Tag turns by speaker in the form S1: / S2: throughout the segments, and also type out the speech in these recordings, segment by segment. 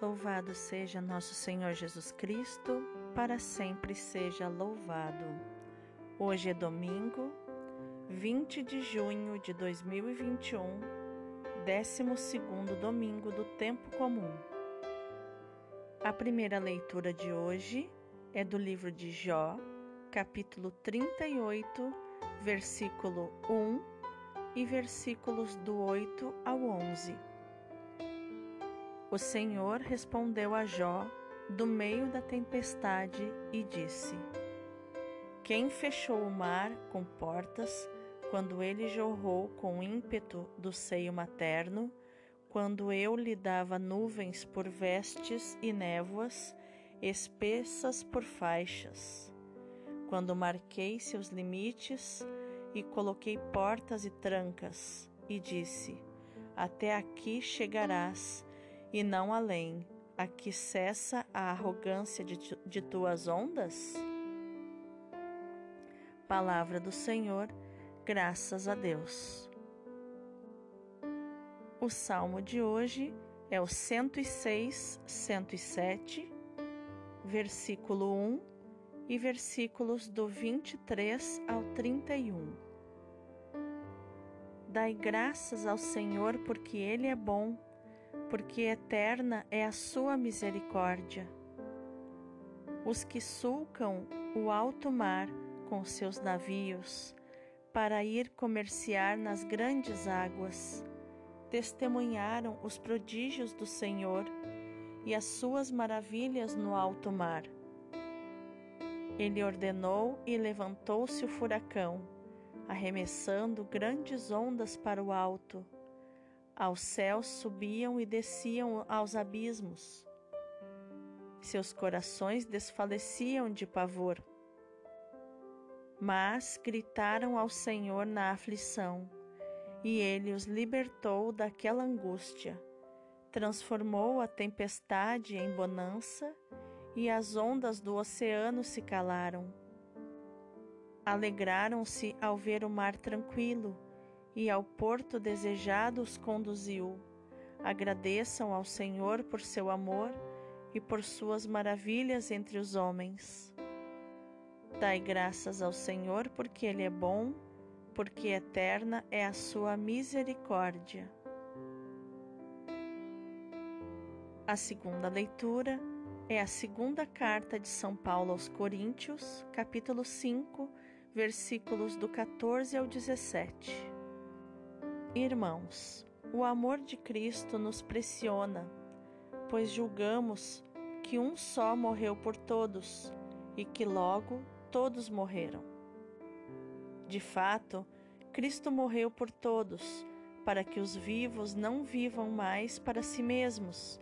S1: Louvado seja nosso Senhor Jesus Cristo, para sempre seja louvado. Hoje é domingo, 20 de junho de 2021, 12 domingo do tempo comum. A primeira leitura de hoje é do livro de Jó, capítulo 38, versículo 1 e versículos do 8 ao 11. O Senhor respondeu a Jó do meio da tempestade e disse: Quem fechou o mar com portas quando ele jorrou com ímpeto do seio materno, quando eu lhe dava nuvens por vestes e névoas, espessas por faixas, quando marquei seus limites e coloquei portas e trancas, e disse: Até aqui chegarás e não além, a que cessa a arrogância de, de tuas ondas? Palavra do Senhor, graças a Deus. O salmo de hoje é o 106, 107, versículo 1 e versículos do 23 ao 31. Dai graças ao Senhor porque Ele é bom porque eterna é a sua misericórdia. Os que sulcam o alto mar com seus navios, para ir comerciar nas grandes águas, testemunharam os prodígios do Senhor e as suas maravilhas no alto mar. Ele ordenou e levantou-se o furacão, arremessando grandes ondas para o alto aos céus subiam e desciam aos abismos. Seus corações desfaleciam de pavor. Mas gritaram ao Senhor na aflição, e ele os libertou daquela angústia. Transformou a tempestade em bonança, e as ondas do oceano se calaram. Alegraram-se ao ver o mar tranquilo e ao porto desejado os conduziu. Agradeçam ao Senhor por seu amor e por suas maravilhas entre os homens. Dai graças ao Senhor porque Ele é bom, porque eterna é a sua misericórdia. A segunda leitura é a segunda carta de São Paulo aos Coríntios, capítulo 5, versículos do 14 ao 17. Irmãos, o amor de Cristo nos pressiona, pois julgamos que um só morreu por todos e que logo todos morreram. De fato, Cristo morreu por todos, para que os vivos não vivam mais para si mesmos,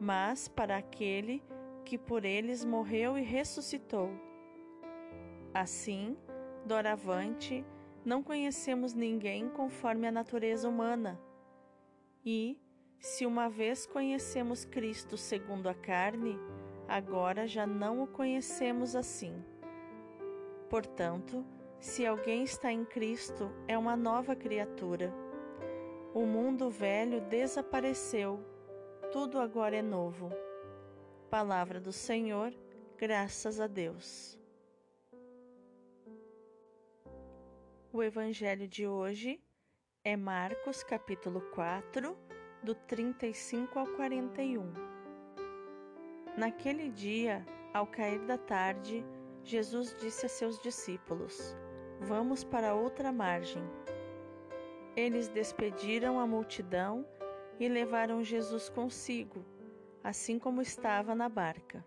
S1: mas para aquele que por eles morreu e ressuscitou. Assim, doravante, não conhecemos ninguém conforme a natureza humana. E, se uma vez conhecemos Cristo segundo a carne, agora já não o conhecemos assim. Portanto, se alguém está em Cristo, é uma nova criatura. O mundo velho desapareceu, tudo agora é novo. Palavra do Senhor, graças a Deus. O evangelho de hoje é Marcos, capítulo 4, do 35 ao 41. Naquele dia, ao cair da tarde, Jesus disse a seus discípulos: Vamos para outra margem. Eles despediram a multidão e levaram Jesus consigo, assim como estava na barca.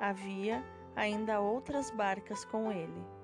S1: Havia ainda outras barcas com ele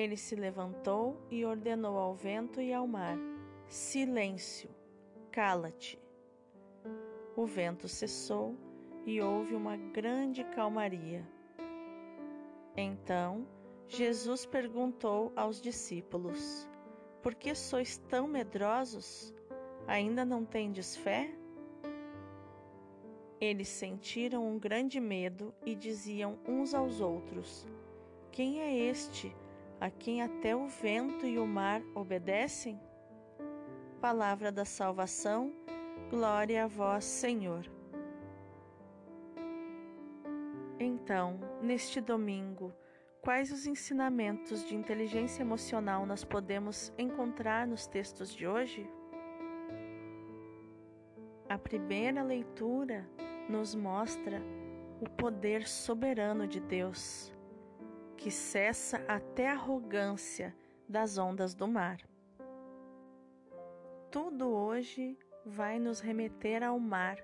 S1: Ele se levantou e ordenou ao vento e ao mar: Silêncio, cala-te. O vento cessou e houve uma grande calmaria. Então, Jesus perguntou aos discípulos: Por que sois tão medrosos? Ainda não tendes fé? Eles sentiram um grande medo e diziam uns aos outros: Quem é este a quem até o vento e o mar obedecem? Palavra da salvação, glória a vós, Senhor. Então, neste domingo, quais os ensinamentos de inteligência emocional nós podemos encontrar nos textos de hoje? A primeira leitura nos mostra o poder soberano de Deus, que cessa até a arrogância das ondas do mar. Tudo hoje vai nos remeter ao mar,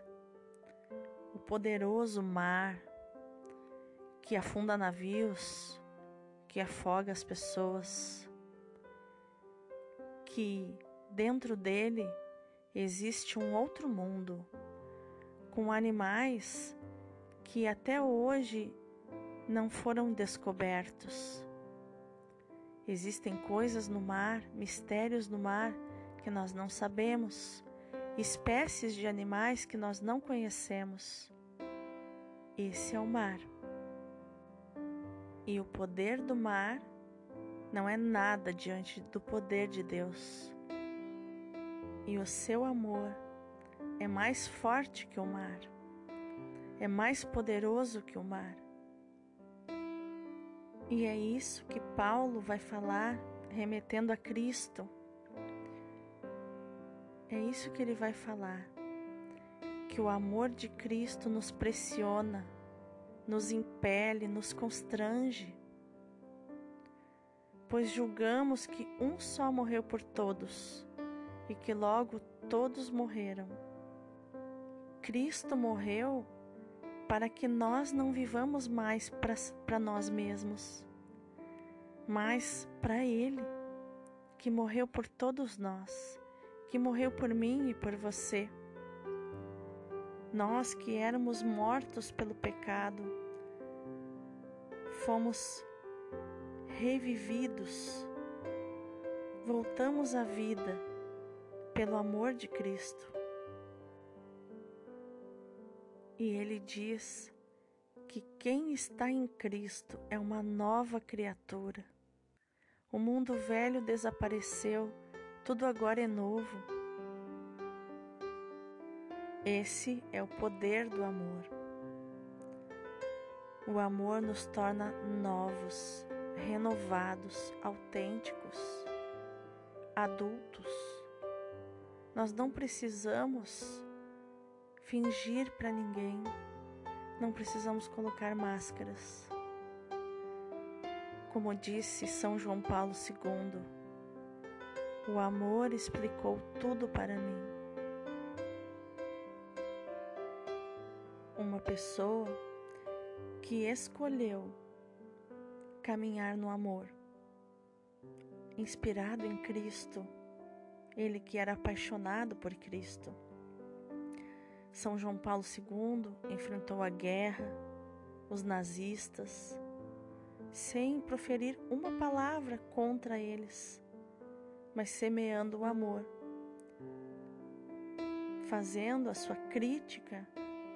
S1: o poderoso mar que afunda navios, que afoga as pessoas, que dentro dele existe um outro mundo com animais que até hoje não foram descobertos. Existem coisas no mar, mistérios no mar que nós não sabemos, espécies de animais que nós não conhecemos. Esse é o mar. E o poder do mar não é nada diante do poder de Deus. E o seu amor é mais forte que o mar, é mais poderoso que o mar. E é isso que Paulo vai falar, remetendo a Cristo. É isso que ele vai falar, que o amor de Cristo nos pressiona, nos impele, nos constrange, pois julgamos que um só morreu por todos e que logo todos morreram. Cristo morreu para que nós não vivamos mais para nós mesmos, mas para Ele, que morreu por todos nós, que morreu por mim e por você. Nós que éramos mortos pelo pecado, fomos revividos, voltamos à vida pelo amor de Cristo. E ele diz que quem está em Cristo é uma nova criatura. O mundo velho desapareceu, tudo agora é novo. Esse é o poder do amor. O amor nos torna novos, renovados, autênticos, adultos. Nós não precisamos fingir para ninguém, não precisamos colocar máscaras. Como disse São João Paulo II, o amor explicou tudo para mim. Uma pessoa que escolheu caminhar no amor, inspirado em Cristo, ele que era apaixonado por Cristo são João Paulo II enfrentou a guerra, os nazistas, sem proferir uma palavra contra eles, mas semeando o amor, fazendo a sua crítica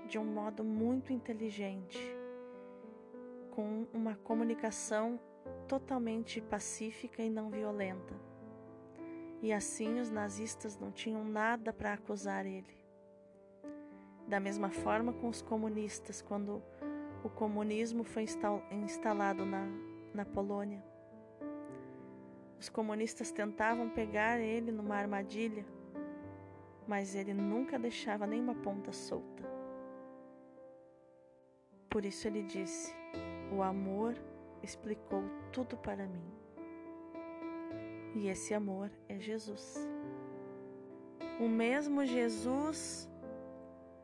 S1: de um modo muito inteligente, com uma comunicação totalmente pacífica e não violenta. E assim os nazistas não tinham nada para acusar ele. Da mesma forma com os comunistas, quando o comunismo foi instalado na, na Polônia. Os comunistas tentavam pegar ele numa armadilha, mas ele nunca deixava nenhuma ponta solta. Por isso ele disse: O amor explicou tudo para mim. E esse amor é Jesus. O mesmo Jesus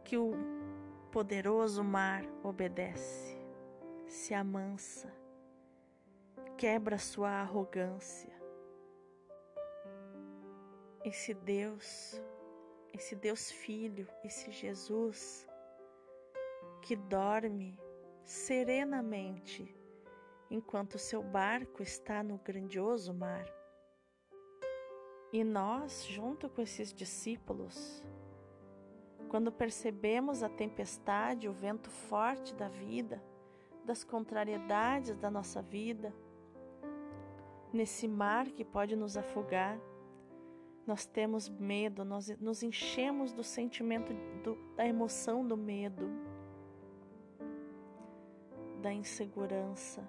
S1: que o poderoso mar obedece, se amansa, quebra sua arrogância. Esse Deus, esse Deus Filho, esse Jesus, que dorme serenamente enquanto seu barco está no grandioso mar. E nós, junto com esses discípulos, quando percebemos a tempestade, o vento forte da vida, das contrariedades da nossa vida, nesse mar que pode nos afogar, nós temos medo, nós nos enchemos do sentimento do, da emoção do medo, da insegurança.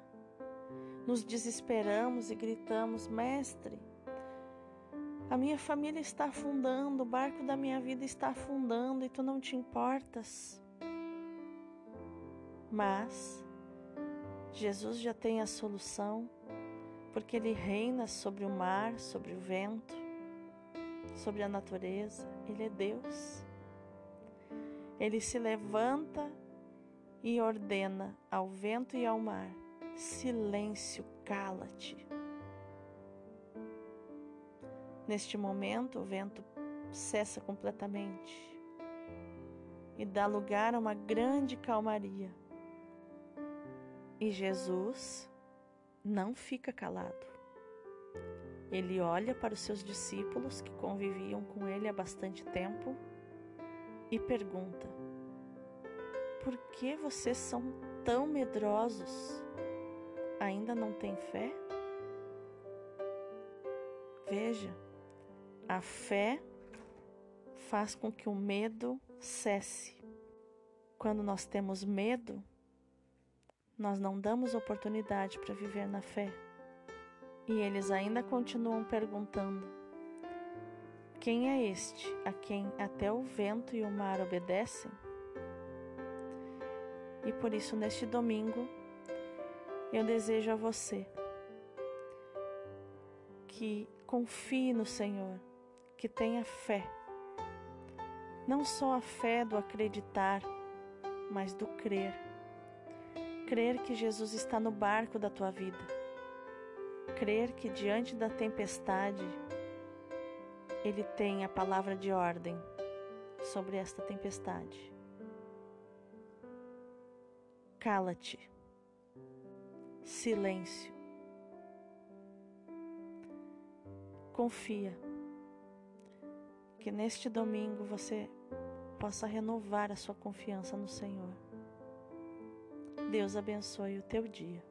S1: Nos desesperamos e gritamos: Mestre, a minha família está afundando, o barco da minha vida está afundando e tu não te importas. Mas Jesus já tem a solução, porque Ele reina sobre o mar, sobre o vento, sobre a natureza. Ele é Deus. Ele se levanta e ordena ao vento e ao mar: silêncio, cala-te. Neste momento, o vento cessa completamente e dá lugar a uma grande calmaria. E Jesus não fica calado. Ele olha para os seus discípulos que conviviam com ele há bastante tempo e pergunta: Por que vocês são tão medrosos? Ainda não têm fé? Veja, a fé faz com que o medo cesse. Quando nós temos medo, nós não damos oportunidade para viver na fé. E eles ainda continuam perguntando: Quem é este a quem até o vento e o mar obedecem? E por isso, neste domingo, eu desejo a você que confie no Senhor que tenha fé. Não só a fé do acreditar, mas do crer. Crer que Jesus está no barco da tua vida. Crer que diante da tempestade, Ele tem a palavra de ordem sobre esta tempestade. Cala-te. Silêncio. Confia que neste domingo você possa renovar a sua confiança no Senhor. Deus abençoe o teu dia.